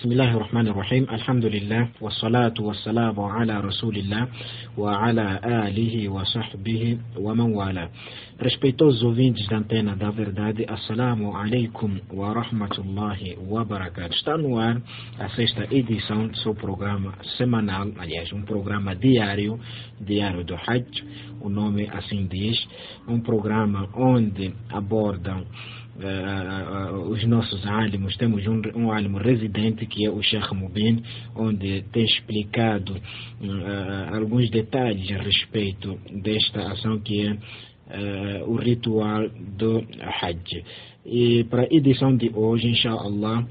بسم الله الرحمن الرحيم الحمد لله والصلاة والسلام على رسول الله وعلى آله وصحبه ومن والاه Respeitosos ouvintes da Antena da Verdade, Assalamu alaikum wa rahmatullahi wa barakatuh. Está no ar a sexta edição do seu programa semanal, aliás, um programa diário, Diário do Hajj, o nome assim diz, um programa onde abordam Uh, uh, os nossos álimos. Temos um, um residente que é o Sheikh Mubin, onde tem explicado uh, alguns detalhes a respeito desta ação que é o ritual do Hajj. E para a edição de hoje, inshallah,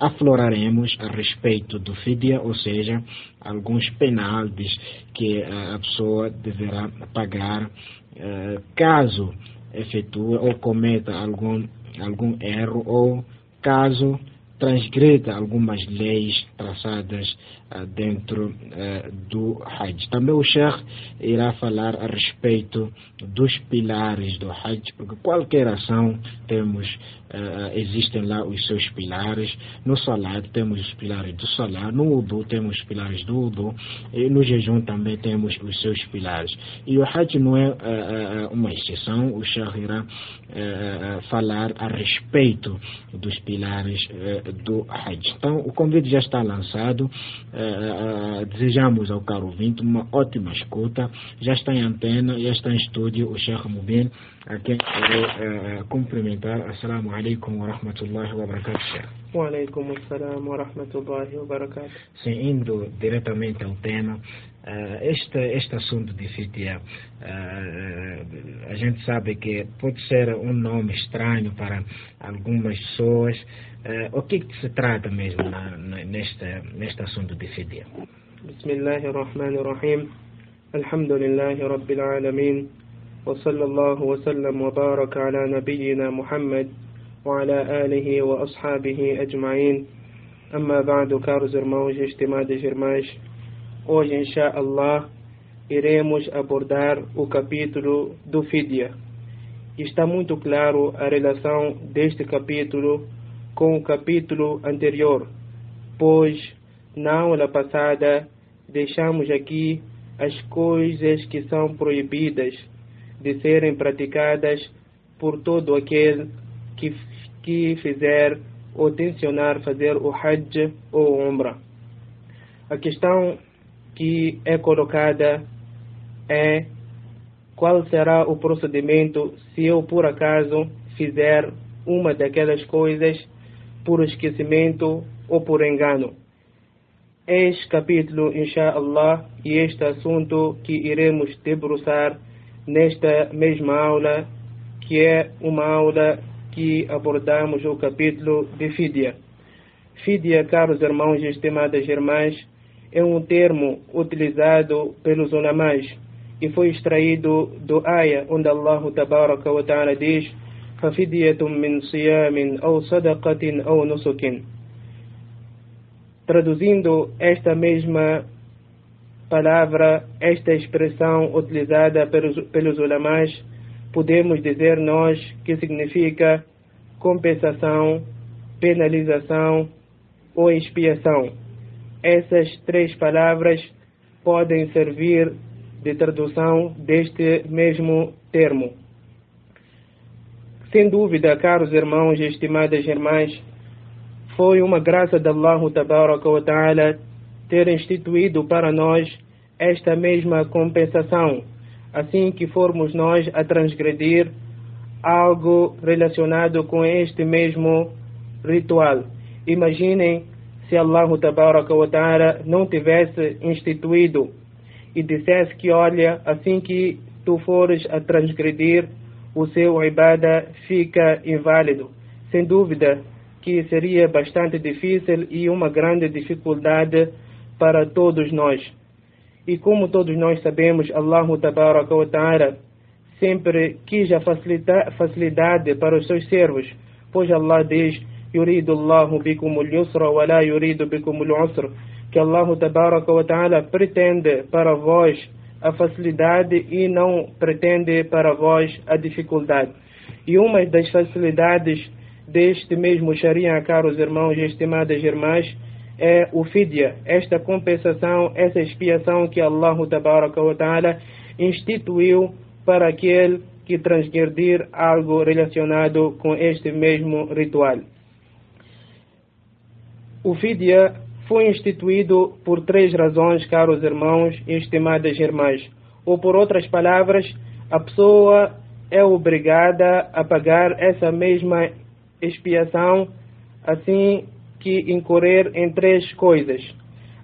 afloraremos a respeito do fidya, ou seja, alguns penaltis que a pessoa deverá pagar caso efetue ou cometa algum, algum erro ou caso transgreda algumas leis traçadas uh, dentro uh, do Hajj. Também o Sheikh irá falar a respeito dos pilares do Hajj, porque qualquer ação temos, uh, existem lá os seus pilares. No Salat temos os pilares do Salat, no Udu temos os pilares do Udu, e no jejum também temos os seus pilares. E o Hajj não é uma exceção, o Sheikh irá falar a respeito dos pilares do Hajj. Então, o convite já está lançado. Uh, uh, desejamos ao caro ouvinte uma ótima escuta. Já está em antena, já está em estúdio o Sheikh Mubin, a quem eu uh, cumprimentar. Assalamu alaikum wa rahmatullahi wa barakatuh, Sheikh. Wa alaikum assalam wa rahmatullahi wa barakatuh. Sim, indo diretamente ao tema, este, este assunto de fitia, a gente sabe que pode ser um nome estranho para algumas pessoas. Eh, o que, é que, se trata mesmo na, na, nesta, neste assunto de fidia? Bismillahir Rahmanir Rahim. Alhamdulillahi Rabbil Alamin. وصلى الله وسلم وبارك على wa محمد وعلى آله وأصحابه أجمعين أما بعد caros irmãos e estimadas irmãs hoje inshallah iremos abordar o capítulo do Fidia. está muito claro a relação deste capítulo com o capítulo anterior pois na aula passada deixamos aqui as coisas que são proibidas de serem praticadas por todo aquele que, que fizer ou tensionar fazer o Hajj ou o Umrah. A questão que é colocada é qual será o procedimento se eu por acaso fizer uma daquelas coisas por esquecimento ou por engano. Este capítulo, inshallah, e este assunto que iremos debruçar nesta mesma aula, que é uma aula que abordamos o capítulo de Fidya. Fidya, caros irmãos e estimadas irmãs, é um termo utilizado pelos ulamais e foi extraído do ayah onde Allah tabaraka wa ta'ala diz ففدية من صيام أو صدقة أو نسك Traduzindo esta mesma palavra, esta expressão utilizada pelos, pelos ulamás, podemos dizer nós que significa compensação, penalização ou expiação. Essas três palavras podem servir de tradução deste mesmo termo. Sem dúvida, caros irmãos e estimadas irmãs, foi uma graça de Allah Ta'ala ter instituído para nós esta mesma compensação, assim que formos nós a transgredir algo relacionado com este mesmo ritual. Imaginem se Allah Ta'ala não tivesse instituído e dissesse que, olha, assim que tu fores a transgredir, o seu ibada fica inválido. Sem dúvida que seria bastante difícil e uma grande dificuldade para todos nós. E como todos nós sabemos, Allah Ta'ala sempre quis a facilidade para os seus servos, pois Allah diz: Yuridu Allahu bikum al-yusra wa la yuridu bikum al-usra, que Allah Ta'ala pretende para vós a facilidade e não pretende para vós a dificuldade. E uma das facilidades deste mesmo Sharia, caros irmãos e estimadas irmãs, é o fidya, esta compensação, essa expiação que Allah Ta'ala instituiu para aquele que transgredir algo relacionado com este mesmo ritual. O fidya foi instituído por três razões, caros irmãos e estimadas irmãs. Ou por outras palavras, a pessoa é obrigada a pagar essa mesma expiação assim que incorrer em três coisas.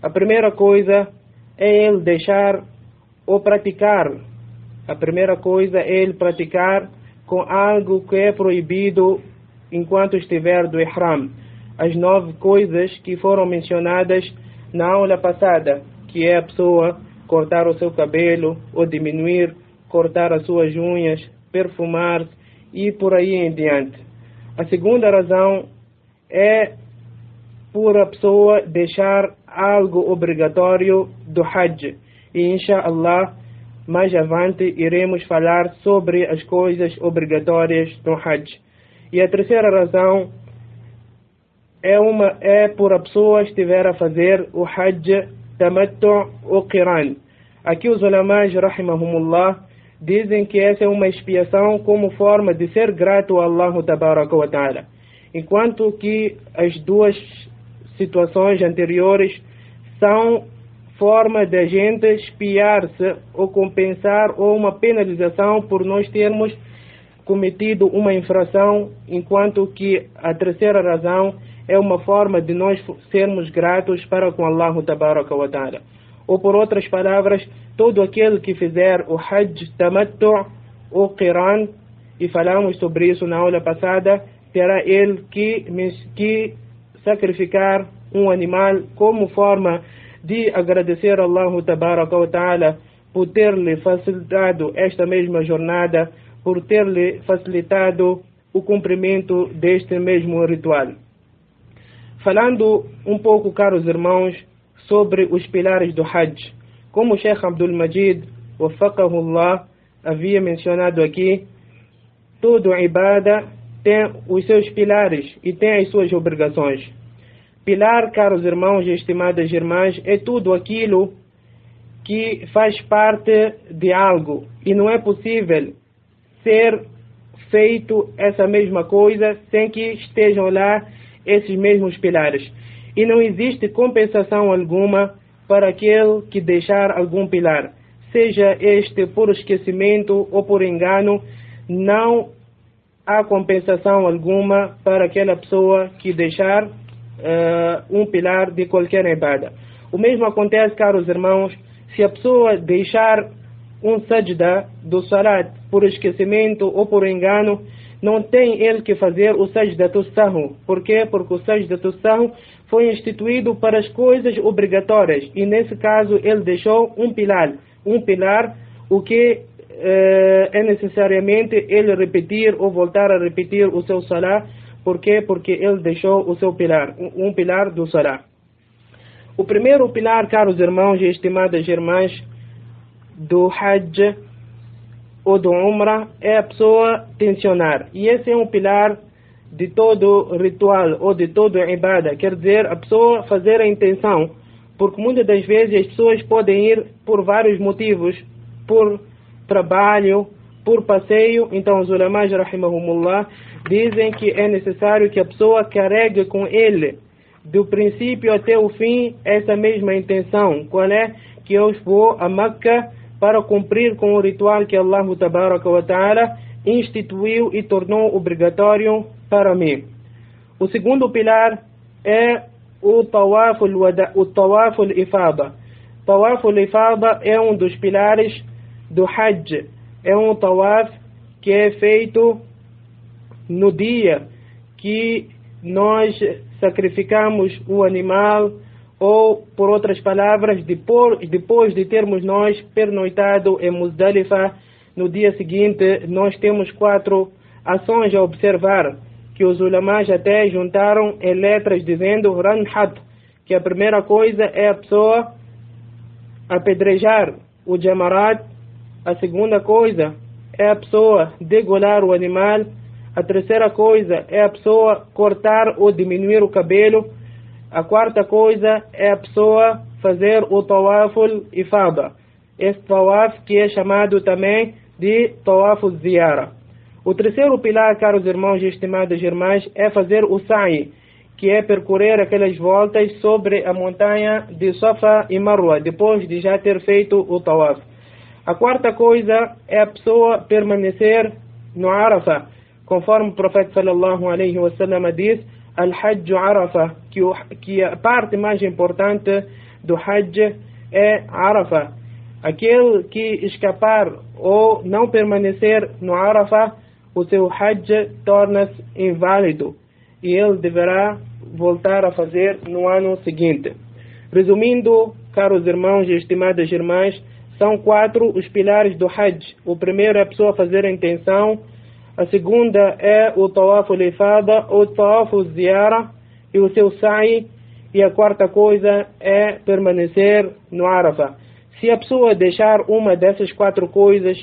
A primeira coisa é ele deixar ou praticar. A primeira coisa é ele praticar com algo que é proibido enquanto estiver do ihram. As nove coisas que foram mencionadas na aula passada, que é a pessoa cortar o seu cabelo ou diminuir, cortar as suas unhas, perfumar e por aí em diante. A segunda razão é por a pessoa deixar algo obrigatório do Hajj. E inshallah, mais avante iremos falar sobre as coisas obrigatórias do Hajj. E a terceira razão é, uma, é por a pessoa estiver a fazer o Hajj Tamattu ou Qiran. Aqui os ulamás, rahimahumullah, dizem que essa é uma expiação como forma de ser grato a Allah ta'ala. Enquanto que as duas situações anteriores são forma de a gente espiar-se ou compensar ou uma penalização por nós termos cometido uma infração, enquanto que a terceira razão é uma forma de nós sermos gratos para com Allah tabaraka wa ta'ala. Ou por outras palavras, todo aquele que fizer o Hajj Tamattu ou Qiran, e falamos sobre isso na aula passada, terá ele que, que sacrificar um animal como forma de agradecer a Allah Tabaraka wa Ta'ala por ter-lhe facilitado esta mesma jornada, por ter-lhe facilitado o cumprimento deste mesmo ritual. Falando um pouco, caros irmãos, sobre os pilares do Hajj. Como o Sheikh Abdul Majid, Allah, havia mencionado aqui, todo ibada tem os seus pilares e tem as suas obrigações. Pilar, caros irmãos e estimadas irmãs, é tudo aquilo que faz parte de algo e não é possível ser feito essa mesma coisa sem que estejam lá esses mesmos pilares. E não existe compensação alguma para aquele que deixar algum pilar, seja este por esquecimento ou por engano, não há compensação alguma para aquela pessoa que deixar uh, um pilar de qualquer ibada. O mesmo acontece, caros irmãos, se a pessoa deixar um sajda do salat por esquecimento ou por engano, não tem ele que fazer o sajda do sahu. Por quê? Porque o sajda do sahu foi instituído para as coisas obrigatórias e nesse caso ele deixou um pilar, um pilar, o que eh, é necessariamente ele repetir ou voltar a repetir o seu salah, por quê? Porque ele deixou o seu pilar, um pilar do salah. O primeiro pilar, caros irmãos e estimadas irmãs, do Hajj ou do Umrah é a pessoa tensionar. E esse é um pilar de todo ritual ou de todo ibada, quer dizer, a pessoa fazer a intenção, porque muitas das vezes as pessoas podem ir por vários motivos, por trabalho, por passeio, então os ulamás, rahimahumullah, dizem que é necessário que a pessoa carregue com ele, do princípio até o fim, essa mesma intenção, qual é? Que eu vou a Meca para cumprir com o ritual que Allah ta'ala instituiu e tornou obrigatório para mim. O segundo pilar é o tawaf al-ifada. Tawaf al-ifada é um dos pilares do Hajj. É um tawaf que é feito no dia que nós sacrificamos o animal ou, por outras palavras, depois, de termos nós pernoitado em Muzdalifa, no dia seguinte nós temos quatro ações a observar que os ulamás até juntaram em letras dizendo Ranhat, que a primeira coisa é a pessoa apedrejar o jamarat, a segunda coisa é a pessoa degolar o animal, A terceira coisa é a pessoa cortar ou diminuir o cabelo. A quarta coisa é a pessoa fazer o tawaful ifada. Esse tawaf que é chamado também de tawaful ziyara. O terceiro pilar, caros irmãos e estimadas irmãs, é fazer o sa'i, que é percorrer aquelas voltas sobre a montanha de Safa e Marwa, depois de já ter feito o tawaf. A quarta coisa é a pessoa permanecer no Arafah, conforme o profeta sallallahu alaihi wasallam diz, Al-Hajj Arafah, que, o, que a parte mais importante do Hajj é Arafah. Aquele que escapar ou não permanecer no Arafah, o seu Hajj torna-se inválido e ele deverá voltar a fazer no ano seguinte. Resumindo, caros irmãos e estimadas irmãs, são quatro os pilares do Hajj. O primeiro é a pessoa fazer a intenção, a segunda é o tawaf lifada, o tawaf ziyara e o seu sa'i. E a quarta coisa é permanecer no Arafah. Se a pessoa deixar uma dessas quatro coisas,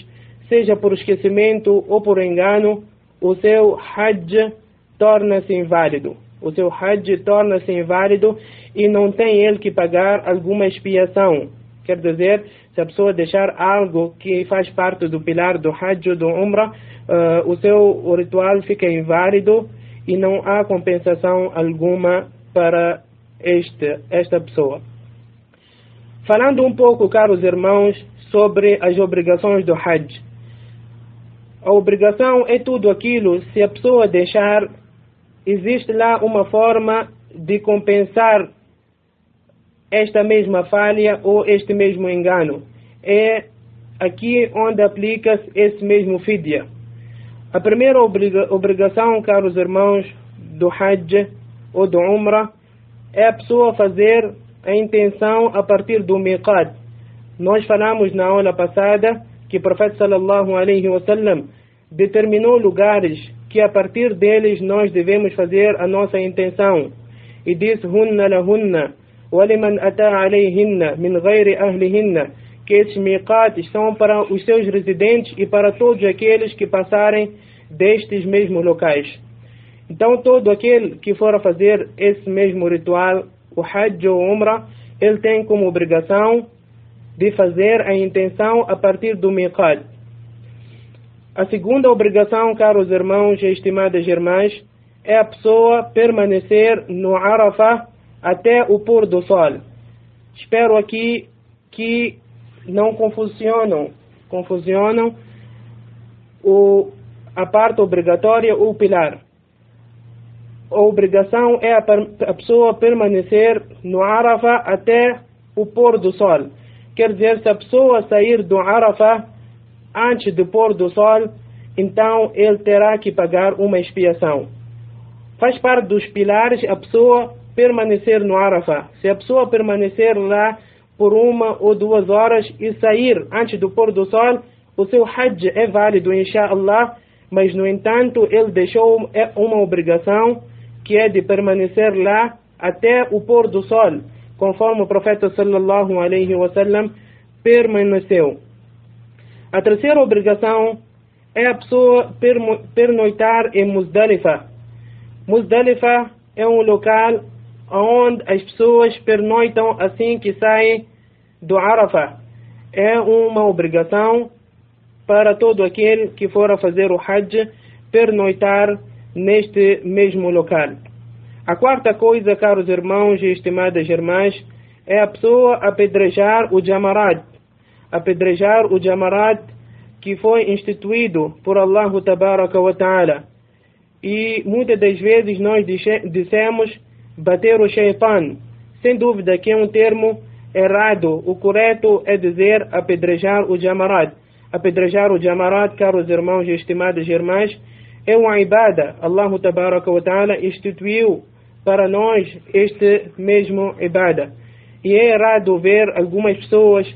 seja por esquecimento ou por engano, o seu Hajj torna-se inválido. O seu Hajj torna-se inválido e não tem ele que pagar alguma expiação. Quer dizer, se a pessoa deixar algo que faz parte do pilar do Hajj do Umrah, uh, o seu o ritual fica inválido e não há compensação alguma para este, esta pessoa. Falando um pouco, caros irmãos, sobre as obrigações do Hajj. A obrigação é tudo aquilo, se a pessoa deixar, existe lá uma forma de compensar esta mesma falha ou este mesmo engano. É aqui onde aplica-se esse mesmo fidya. A primeira obriga obrigação, caros irmãos, do Hajj ou do Umrah é a pessoa fazer a intenção a partir do miqat. Nós falamos na aula passada que o profeta sallallahu alaihi wasallam determinou lugares que a partir deles nós devemos fazer a nossa intenção. E diz hunna lahunna ولمن أتى عليهن من غير أهلهن que esses miqates são para os seus residentes e para todos aqueles que passarem destes mesmos locais. Então, todo aquele que for a fazer esse mesmo ritual, o Hajj ou Umrah, ele tem como obrigação de fazer a intenção a partir do miqat. A segunda obrigação, caros irmãos e estimadas irmãs, é a pessoa permanecer no Arafah até o pôr do sol. Espero aqui que não confusionam, confusionam o, a parte obrigatória ou pilar. A obrigação é a, a pessoa permanecer no Arafah até o pôr do sol. Quer dizer, se a pessoa sair do Arafah antes do pôr do sol, então ele terá que pagar uma expiação. Faz parte dos pilares a pessoa permanecer no Arafah. Se a pessoa permanecer lá por uma ou duas horas e sair antes do pôr do sol, o seu Hajj é válido, inshallah, mas no entanto ele deixou é uma obrigação que é de permanecer lá até o pôr do sol, conforme o profeta sallallahu alaihi wasallam permaneceu. A terceira obrigação é a pessoa pernoitar em Muzdalifa. Muzdalifa é um local onde as pessoas pernoitam assim que saem do Arafah. É uma obrigação para todo aquele que for a fazer o Hajj pernoitar neste mesmo local. A quarta coisa, caros irmãos e estimadas irmãs, é a pessoa apedrejar o Jamarat. Apedrejar o Jamarat que foi instituído por Allah Tabaraka wa Ta'ala. E muitas das vezes nós dissemos bater o shaitan. Sem dúvida que é um termo errado. O correto é dizer apedrejar o jamarat. Apedrejar o jamarat, caros irmãos e estimadas irmãs, é uma ibada. Allah tabaraka wa ta'ala instituiu para nós este mesmo ibada. E é errado ver algumas pessoas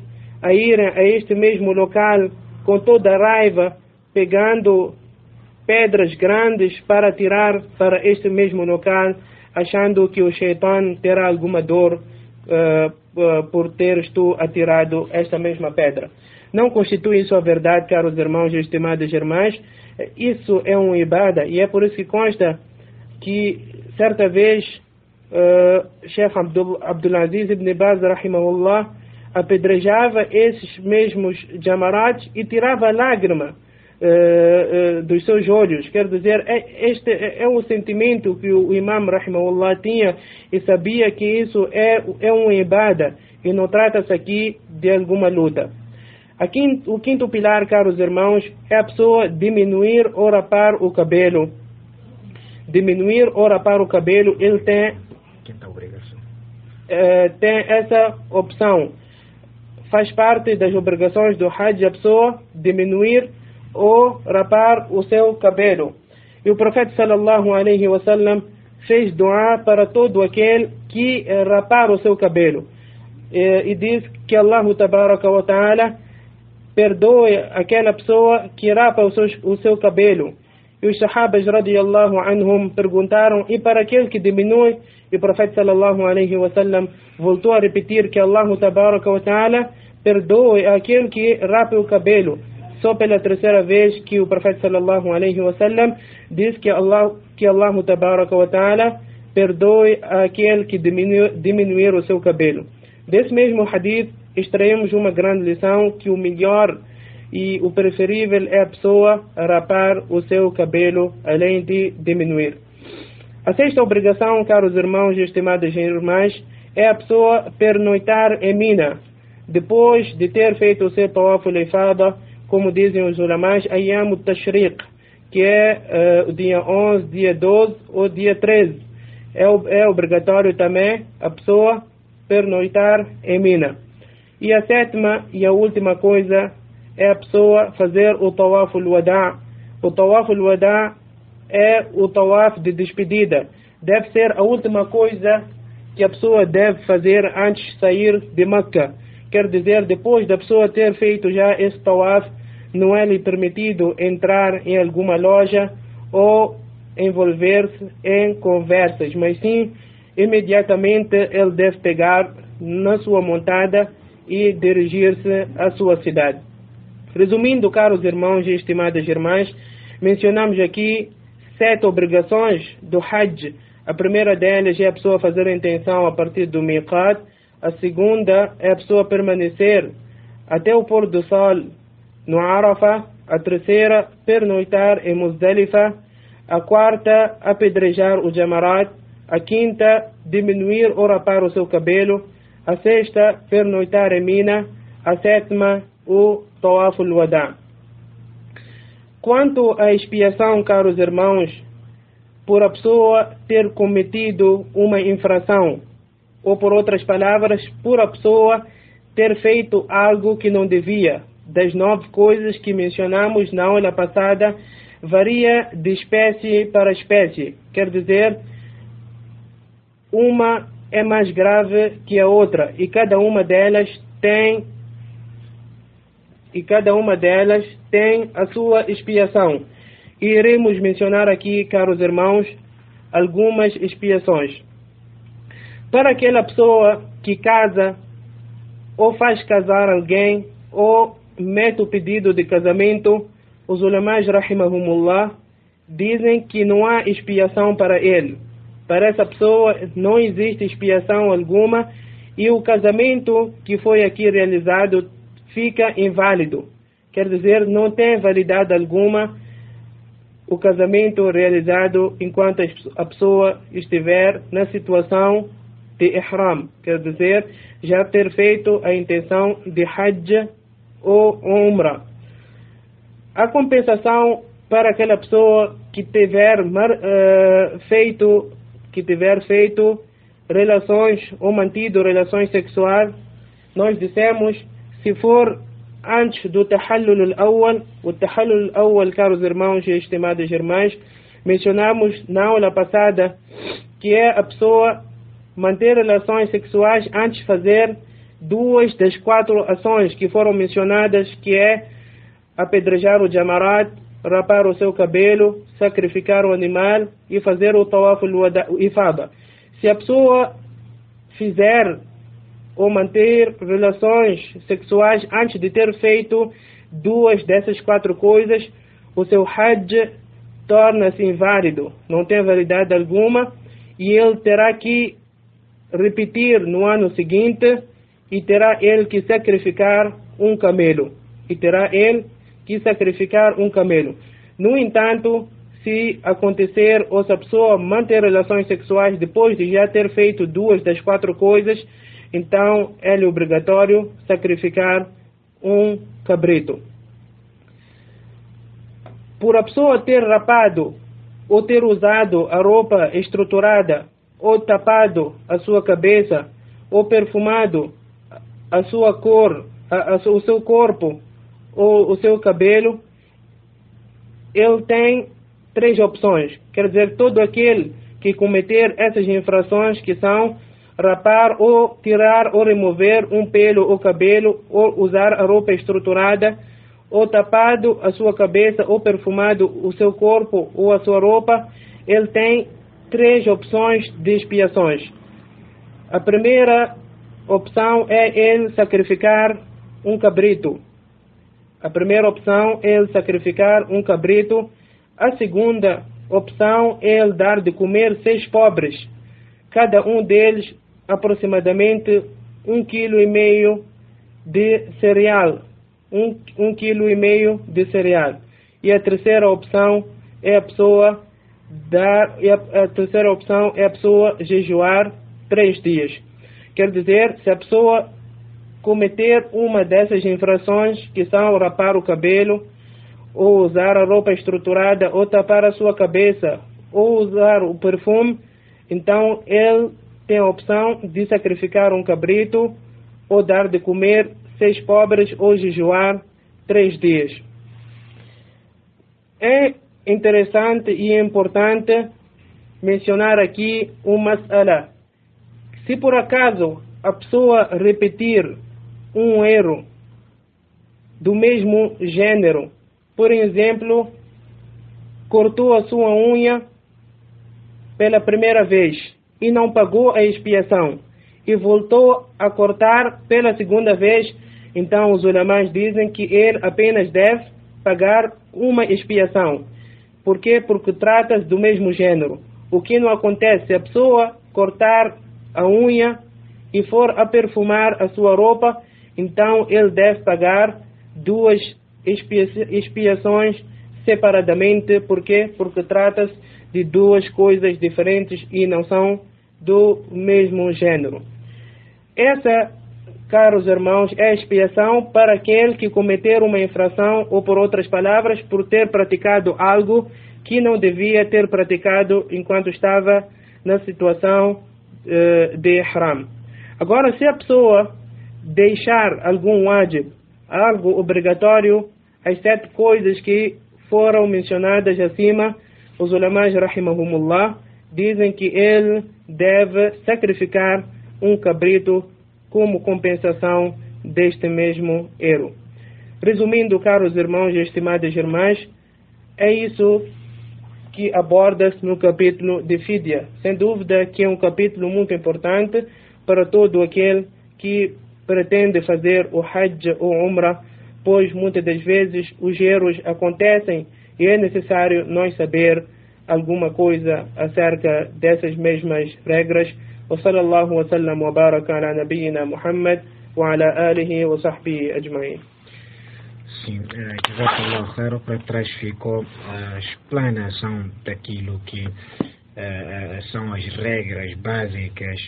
a irem a este mesmo local com toda a raiva, pegando pedras grandes para tirar para este mesmo local achando que o Shaitan terá alguma dor uh, por teres tu atirado esta mesma pedra. Não constitui isso a verdade, caros irmãos e estimadas irmãs. Isso é um ibada e é por isso que consta que certa vez uh, Sheikh Abdul, Abdulaziz ibn Baz, rahimahullah, apedrejava esses mesmos jamarats e tirava lágrima uh, uh, dos seus olhos. Quer dizer, é, este é, é um sentimento que o Imam Rahimahullah tinha e sabia que isso é, é uma ibada e não trata-se aqui de alguma luta. Aqui, o quinto pilar, caros irmãos, é a pessoa diminuir ou rapar o cabelo. Diminuir ou rapar o cabelo, ele tem, uh, tem essa opção. Faz parte das obrigações do Hajj a pessoa diminuir ou rapar o seu cabelo. E o profeta sallallahu alaihi wasallam fez doar para todo aquele que rapar o seu cabelo. E, e diz que Allah tabaraka wa ta'ala perdoe aquela pessoa que rapa o seu, o seu cabelo. E os sahabas radiallahu anhum perguntaram, e para aquele que diminui? E o profeta sallallahu alaihi wasallam voltou a repetir que Allah tabaraka wa ta'ala perdoe aquele que rapa o cabelo. Só pela terceira vez que o profeta sallallahu alaihi wasallam diz que Allah que Allah tabaraka wa ta'ala perdoe aquele que diminui, diminuir o seu cabelo. Desse mesmo hadith extraímos uma grande lição que o melhor e o preferível é a pessoa rapar o seu cabelo além de diminuir. A sexta obrigação, caros irmãos e estimadas irmãs, é a pessoa pernoitar em Mina, depois de ter feito o seu tawaf leifada, como dizem os ulamás, Ayyam Tashriq, que é uh, o dia 11, dia 12 ou dia 13. É, é obrigatório também a pessoa pernoitar em Mina. E a sétima e a última coisa é a pessoa fazer o tawaf al-wada'. O tawaf al-wada' é o tawaf de despedida. Deve ser a última coisa que a pessoa deve fazer antes de sair de Meca. Quer dizer, depois da pessoa ter feito já esse tawaf, não é lhe permitido entrar em alguma loja ou envolver-se em conversas, mas sim, imediatamente ele deve pegar na sua montada e dirigir-se à sua cidade. Resumindo, caros irmãos e estimadas irmãs, mencionamos aqui sete obrigações do Hajj. A primeira delas é a pessoa fazer a intenção a partir do Miqat. A segunda é a pessoa permanecer até o pôr do sol no Arafah. A terceira, pernoitar em Muzdalifa. A quarta, apedrejar o Jamarat. A quinta, diminuir ou rapar o seu cabelo a sexta, pernoitar em Mina, a sétima, o Tawaf al-Wada. Quanto à expiação, caros irmãos, por a pessoa ter cometido uma infração, ou por outras palavras, por a pessoa ter feito algo que não devia, das nove coisas que mencionamos na aula passada, varia de espécie para espécie. Quer dizer, uma é mais grave que a outra e cada uma delas tem e cada uma delas tem a sua expiação. E iremos mencionar aqui, caros irmãos, algumas expiações. Para aquela pessoa que casa ou faz casar alguém ou mete o pedido de casamento, os ulamás rahimahumullah dizem que não há expiação para ele para essa pessoa não existe expiação alguma e o casamento que foi aqui realizado fica inválido. Quer dizer, não tem validade alguma o casamento realizado enquanto a pessoa estiver na situação de ihram, quer dizer, já ter feito a intenção de hajj ou umrah. A compensação para aquela pessoa que tiver uh, feito que tiver feito relações ou mantido relações sexuais, nós dissemos, se for antes do tahallul al-awwal, o tahallul al-awwal, caros irmãos e estimadas irmãs, mencionamos na aula passada que é a pessoa manter relações sexuais antes de fazer duas das quatro ações que foram mencionadas, que é apedrejar o jamarat, rapar o seu cabelo, sacrificar o animal e fazer o tawaf ifada. Se a pessoa fizer ou manter relações sexuais antes de ter feito duas dessas quatro coisas, o seu Hajj torna-se inválido, não tem validade alguma e ele terá que repetir no ano seguinte e terá ele que sacrificar um camelo. E terá ele que sacrificar um camelo. No entanto, se acontecer ou se a pessoa manter relações sexuais depois de já ter feito duas das quatro coisas, então é obrigatório sacrificar um cabrito. Por a pessoa ter rapado ou ter usado a roupa estruturada ou tapado a sua cabeça ou perfumado a sua cor, a, a, o seu corpo ou o seu cabelo, ele tem três opções. Quer dizer, todo aquele que cometer essas infrações que são rapar ou tirar ou remover um pelo ou cabelo ou usar a roupa estruturada ou tapado a sua cabeça ou perfumado o seu corpo ou a sua roupa, ele tem três opções de expiações. A primeira opção é ele sacrificar um cabrito. A primeira opção é ele sacrificar um cabrito. A segunda opção é ele dar de comer seis pobres, cada um deles aproximadamente um quilo e meio de cereal, um, um quilo e meio de cereal. E a terceira opção é a pessoa dar, a, a terceira opção é a pessoa jejuar três dias. Quer dizer, se a pessoa cometer uma dessas infrações, que são rapar o cabelo, ou usar a roupa estruturada, ou tapar a sua cabeça, ou usar o perfume, então ele tem a opção de sacrificar um cabrito, ou dar de comer seis pobres, ou jejuar três dias. É interessante e importante mencionar aqui uma mas'ala. Se por acaso a pessoa repetir um erro do mesmo gênero. Por exemplo, cortou a sua unha pela primeira vez e não pagou a expiação e voltou a cortar pela segunda vez, então os ulamãs dizem que ele apenas deve pagar uma expiação. Por quê? Porque trata-se do mesmo gênero. O que não acontece se a pessoa cortar a unha e for a perfumar a sua roupa, então ele deve pagar duas expiações separadamente. Por quê? Porque trata-se de duas coisas diferentes e não são do mesmo gênero. Essa, caros irmãos, é expiação para aquele que cometer uma infração, ou por outras palavras, por ter praticado algo que não devia ter praticado enquanto estava na situação uh, de ihram. Agora, se a pessoa deixar algum wajib, algo obrigatório, as sete coisas que foram mencionadas acima, os ulamás rahimahumullah dizem que ele deve sacrificar um cabrito como compensação deste mesmo erro. Resumindo, caros irmãos e estimadas irmãs, é isso que aborda-se no capítulo de Fídia. Sem dúvida que é um capítulo muito importante para todo aquele que pretende fazer o Hajj ou Umrah, pois muitas das vezes os erros acontecem e é necessário nós saber alguma coisa acerca dessas mesmas regras. وصلى الله وسلم وبارك على نبينا محمد وعلى آله وصحبه أجمعين Sim, é, jazakallah khair, para trás ficou a explanação daquilo que eh, eh, são as regras básicas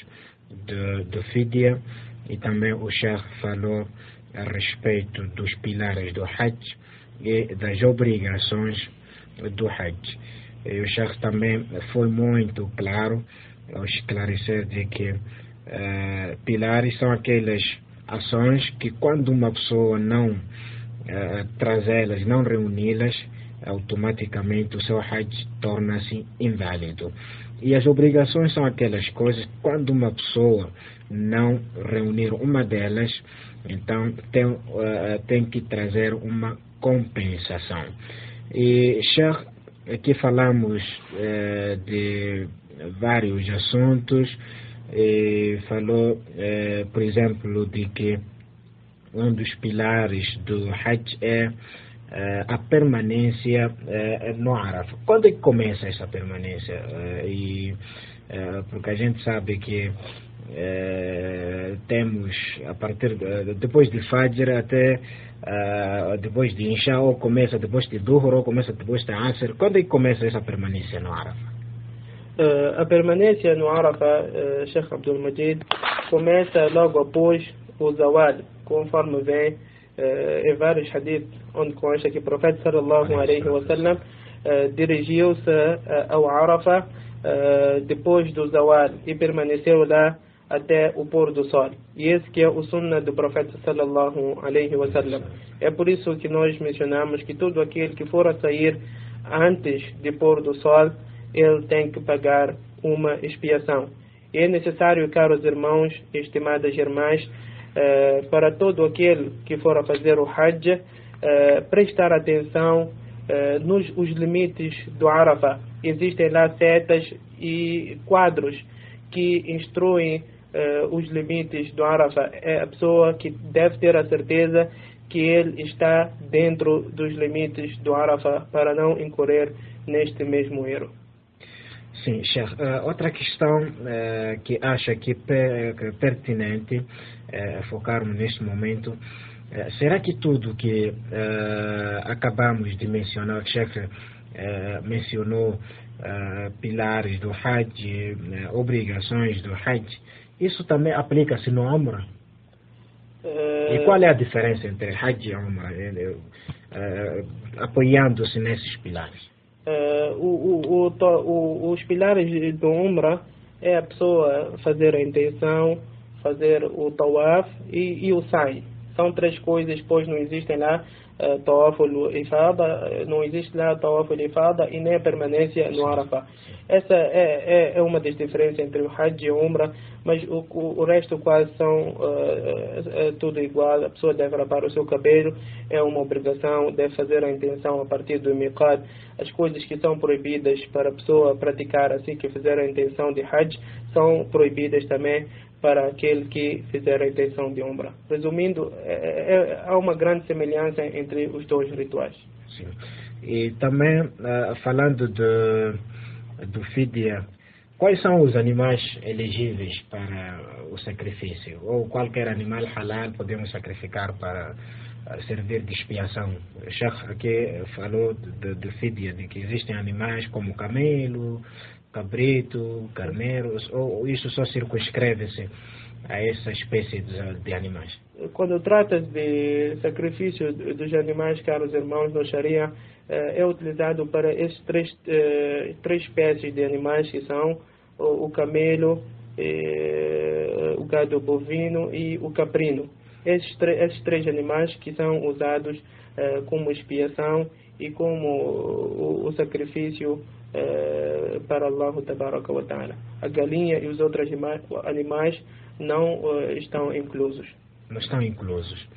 do, do Fidya e também o Sheikh falou a respeito dos pilares do Hajj e das obrigações do Hajj. E o Sheikh também foi muito claro ao esclarecer de que uh, pilares são aquelas ações que quando uma pessoa não uh, trazê-las, não reuni-las, automaticamente o seu Hajj torna-se inválido. E as obrigações são aquelas coisas que quando uma pessoa não reunir uma delas, então tem, uh, tem que trazer uma compensação. E Sheikh, aqui falamos uh, de vários assuntos, falou, eh, por exemplo, de que um dos pilares do Hajj é eh, a permanência eh, no Arafah. Quando é que começa essa permanência? E, porque a gente sabe que temos a partir de, depois de Fajr até eh, depois de Insha ou começa depois de Duhur ou começa depois de Asr. Quando é que começa essa permanência no Arafah? A permanência no Arafah, uh, Sheikh Abdul Majid, começa logo após o Zawal, conforme vem uh, em vários hadiths, onde consta que o profeta sallallahu alaihi wasallam uh, dirigiu-se ao Arafah depois do Zawal e permaneceu lá até o pôr do sol. E esse que é o sunnah do profeta sallallahu alaihi wasallam. É por isso que nós mencionamos que todo aquele que for a sair antes de pôr do sol, ele tem que pagar uma expiação. É necessário, caros irmãos estimadas irmãs, eh, para todo aquele que for a fazer o Hajj, eh, prestar atenção eh, nos os limites do Arafah. Existem lá setas e quadros que instruem os limites do Arafah. É a pessoa que deve ter a certeza que ele está dentro dos limites do Arafah para não incorrer neste mesmo erro. Sim, Sheikh. Uh, outra questão uh, que acho que, per, que pertinente uh, focarmos neste momento, será que tudo que acabamos de mencionar, o Sheikh mencionou pilares do Hajj, obrigações do Hajj, isso também aplica-se no Umrah? E qual é a diferença entre Hajj e Umrah, apoiando-se nesses pilares? Uh, o, o, os pilares do Umrah é a pessoa fazer a intenção, fazer o tawaf e, e o sai. São três coisas, pois não existem lá uh, tawaf e ifada, não existe lá tawaf e ifada e nem a permanência no Arafah. Essa é, é, é, uma das diferenças entre o Hajj e o Umrah, mas o, o, o resto quase são uh, tudo igual. A pessoa deve rapar o seu cabelo, é uma obrigação, deve fazer a intenção a partir do Miqat. As coisas que são proibidas para a pessoa praticar assim que fizer a intenção de Hajj são proibidas também para aquele que fizer a intenção de Umrah. Resumindo, é, é, há uma grande semelhança entre os dois rituais. Sim. E também, uh, falando de do fidya, quais são os animais elegíveis para o sacrifício? Ou qualquer animal halal podemos sacrificar para servir de expiação? O Sheikh aqui falou do, fidya, de que existem animais como camelo, cabrito, carneiros, ou isso só circunscreve-se a essa espécie de, de, animais? Quando trata de sacrifício dos animais, caros irmãos, no Sharia, é utilizado para esses três, três espécies de animais que são o camelo, o gado bovino e o caprino. Esses, esses três animais que são usados como expiação e como o, o sacrifício para Allah Tabaraka wa Ta'ala. A galinha e os outros animais não estão inclusos não estão inclusos.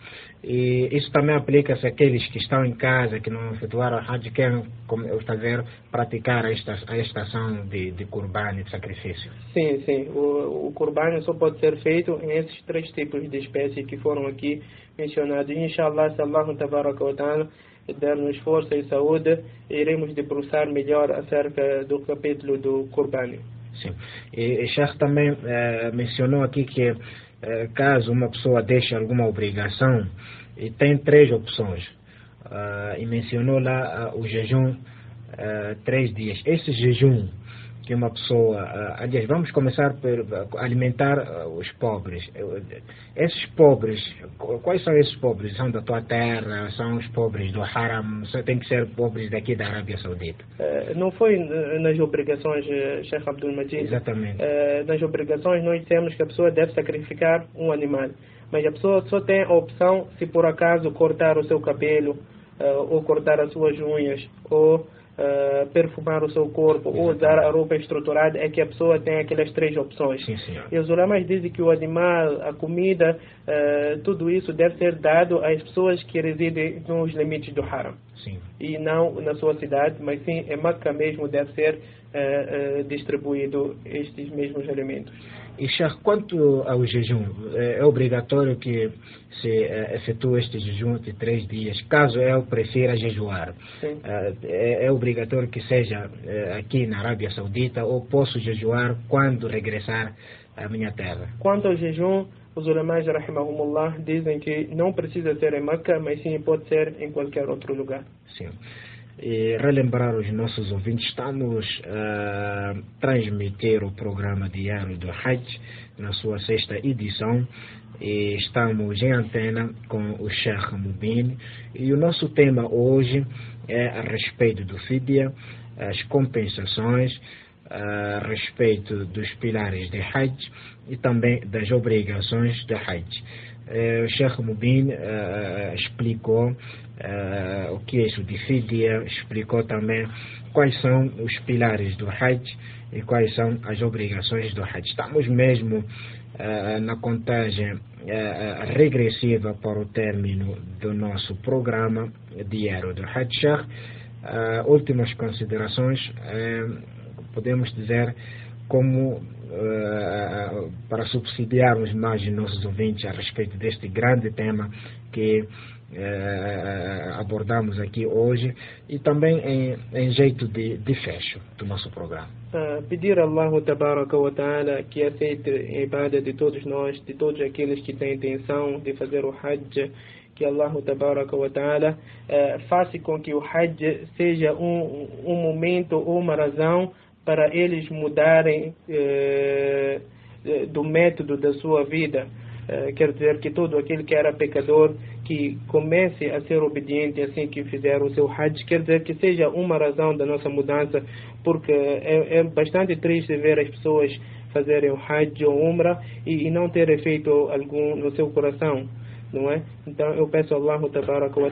E isso também aplica-se àqueles que estão em casa, que não efetuaram a Hajj, querem fazer, praticar a, esta, a estação de, de Kurban, de sacrifício. Sim, sim. O, o Kurban só pode ser feito em esses três tipos de espécies que foram aqui mencionados. Inshallah, se Allah tabaraka wa ta'ala der-nos força e saúde, iremos debruçar melhor acerca do capítulo do Kurban. Sim. E Sheikh também eh, mencionou aqui que eh, caso uma pessoa deixe alguma obrigação, e tem três opções. Uh, e mencionou lá uh, o jejum uh, três dias. Esse jejum que uma pessoa. Uh, aliás, vamos começar por alimentar os pobres. Esses pobres, quais são esses pobres? São da tua terra? São os pobres do Haram? Tem que ser pobres daqui da Arábia Saudita? não foi nas obrigações, Sheikh Abdul Majid. Exatamente. nas obrigações, nós dissemos que a pessoa deve sacrificar um animal. Mas a pessoa só tem a opção se por acaso cortar o seu cabelo, ou cortar as suas unhas, ou Uh, perfumar o seu corpo Exatamente. ou usar a roupa estruturada é que a pessoa tem aquelas três opções. Sim. E os ulamas dizem que o animal, a comida, uh, tudo isso deve ser dado às pessoas que residem nos limites do haram. Sim. E não na sua cidade, mas sim em Meca mesmo deve ser uh, distribuído estes mesmos alimentos. E, Sheikh, quanto ao jejum, é obrigatório que se efetue este jejum de três dias, caso eu prefira jejuar? É, é, obrigatório que seja aqui na Arábia Saudita ou posso jejuar quando regressar à minha terra? Quanto ao jejum, os ulamais, rahimahumullah, dizem que não precisa ser em Meca, mas sim pode ser em qualquer outro lugar. Sim. E relembrar os nossos ouvintes, estamos a uh, transmitir o programa diário do Hajj na sua sexta edição e estamos em antena com o Sheikh Mubin e o nosso tema hoje é a respeito do Fidya, as compensações, a respeito dos pilares de Hajj e também das obrigações de Hajj. O Sheikh Mubin uh, explicou uh, o que é isso de Fidya, explicou também quais são os pilares do Hajj e quais são as obrigações do Hajj. Estamos mesmo na contagem regressiva para o término do nosso programa diário do Hajj. Últimas considerações podemos dizer, como uh, para subsidiarmos mais os nossos ouvintes a respeito deste grande tema que uh, abordamos aqui hoje e também em, em jeito de, de, fecho do nosso programa. Uh, pedir a Allah wa ta'ala que aceite a ibada de todos nós, de todos aqueles que têm intenção de fazer o Hajj, que Allah tabaraka wa ta'ala uh, faça com que o Hajj seja um, um momento ou uma razão para eles mudarem eh, eh, do método da sua vida. Eh, quer dizer que todo aquele que era pecador que comece a ser obediente assim que fizer o seu Hajj, quer dizer que seja uma razão da nossa mudança, porque é, é bastante triste ver as pessoas fazerem o Hajj ou Umrah e, e não ter efeito algum no seu coração não é? Então eu peço a Allah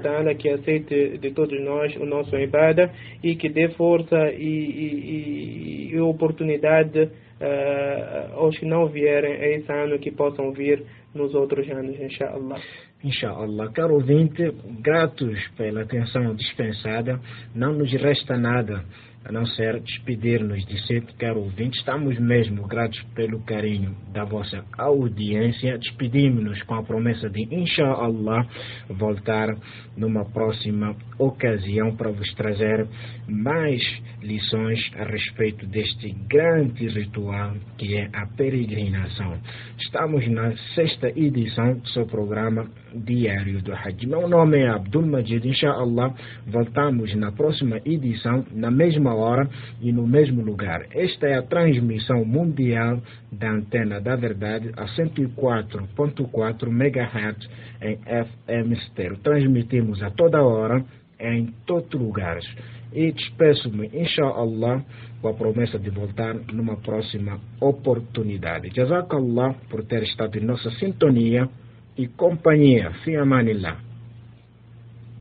ta'ala que aceite de todos nós o nosso ibada e que dê força e, e, e oportunidade uh, aos que não vierem a esse ano que possam vir nos outros anos, inshallah. Inshallah. Caro ouvinte, gratos pela atenção dispensada, não nos resta nada a não ser despedir-nos de sempre, caro ouvinte. Estamos mesmo gratos pelo carinho da vossa audiência. Despedimos-nos com a promessa de, inshallah, voltar numa próxima ocasião para vos trazer mais lições a respeito deste grande ritual que é a peregrinação. Estamos na sexta edição do seu programa diário do Hajj. Meu nome é Abdul Majid, inshallah. Voltamos na próxima edição, na mesma hora e no mesmo lugar. Esta é a transmissão mundial da Antena da Verdade a 104.4 MHz em FM stereo. Transmitimos a toda hora em todos os lugares. E despeço-me, inshallah, com a promessa de voltar numa próxima oportunidade. Jazakallah por ter estado em nossa sintonia e companhia. Fi amanillah.